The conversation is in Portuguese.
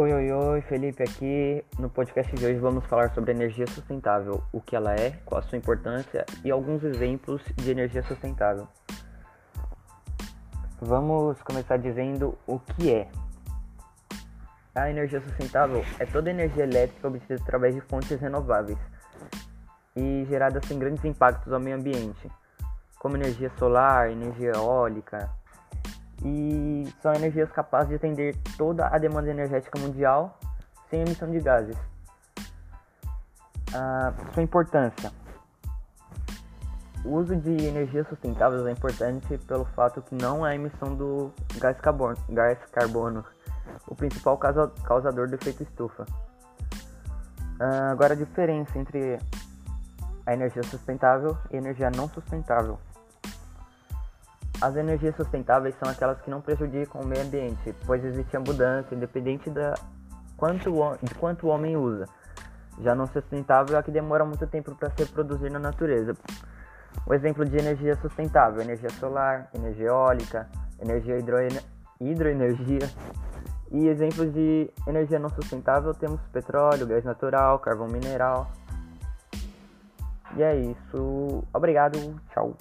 Oi, oi, oi, Felipe aqui. No podcast de hoje vamos falar sobre energia sustentável, o que ela é, qual a sua importância e alguns exemplos de energia sustentável. Vamos começar dizendo o que é. A energia sustentável é toda energia elétrica obtida através de fontes renováveis e gerada sem grandes impactos ao meio ambiente, como energia solar, energia eólica, e são energias capazes de atender toda a demanda energética mundial sem emissão de gases. Ah, sua importância. O uso de energias sustentáveis é importante pelo fato que não há emissão do gás carbono, gás carbono o principal causador do efeito estufa. Ah, agora a diferença entre a energia sustentável e a energia não sustentável. As energias sustentáveis são aquelas que não prejudicam o meio ambiente, pois existe abundância independente da quanto, de quanto o homem usa. Já não sustentável é a que demora muito tempo para ser produzida na natureza. O exemplo de energia sustentável: energia solar, energia eólica, energia hidroener hidroenergia. E exemplos de energia não sustentável temos petróleo, gás natural, carvão mineral. E é isso. Obrigado. Tchau.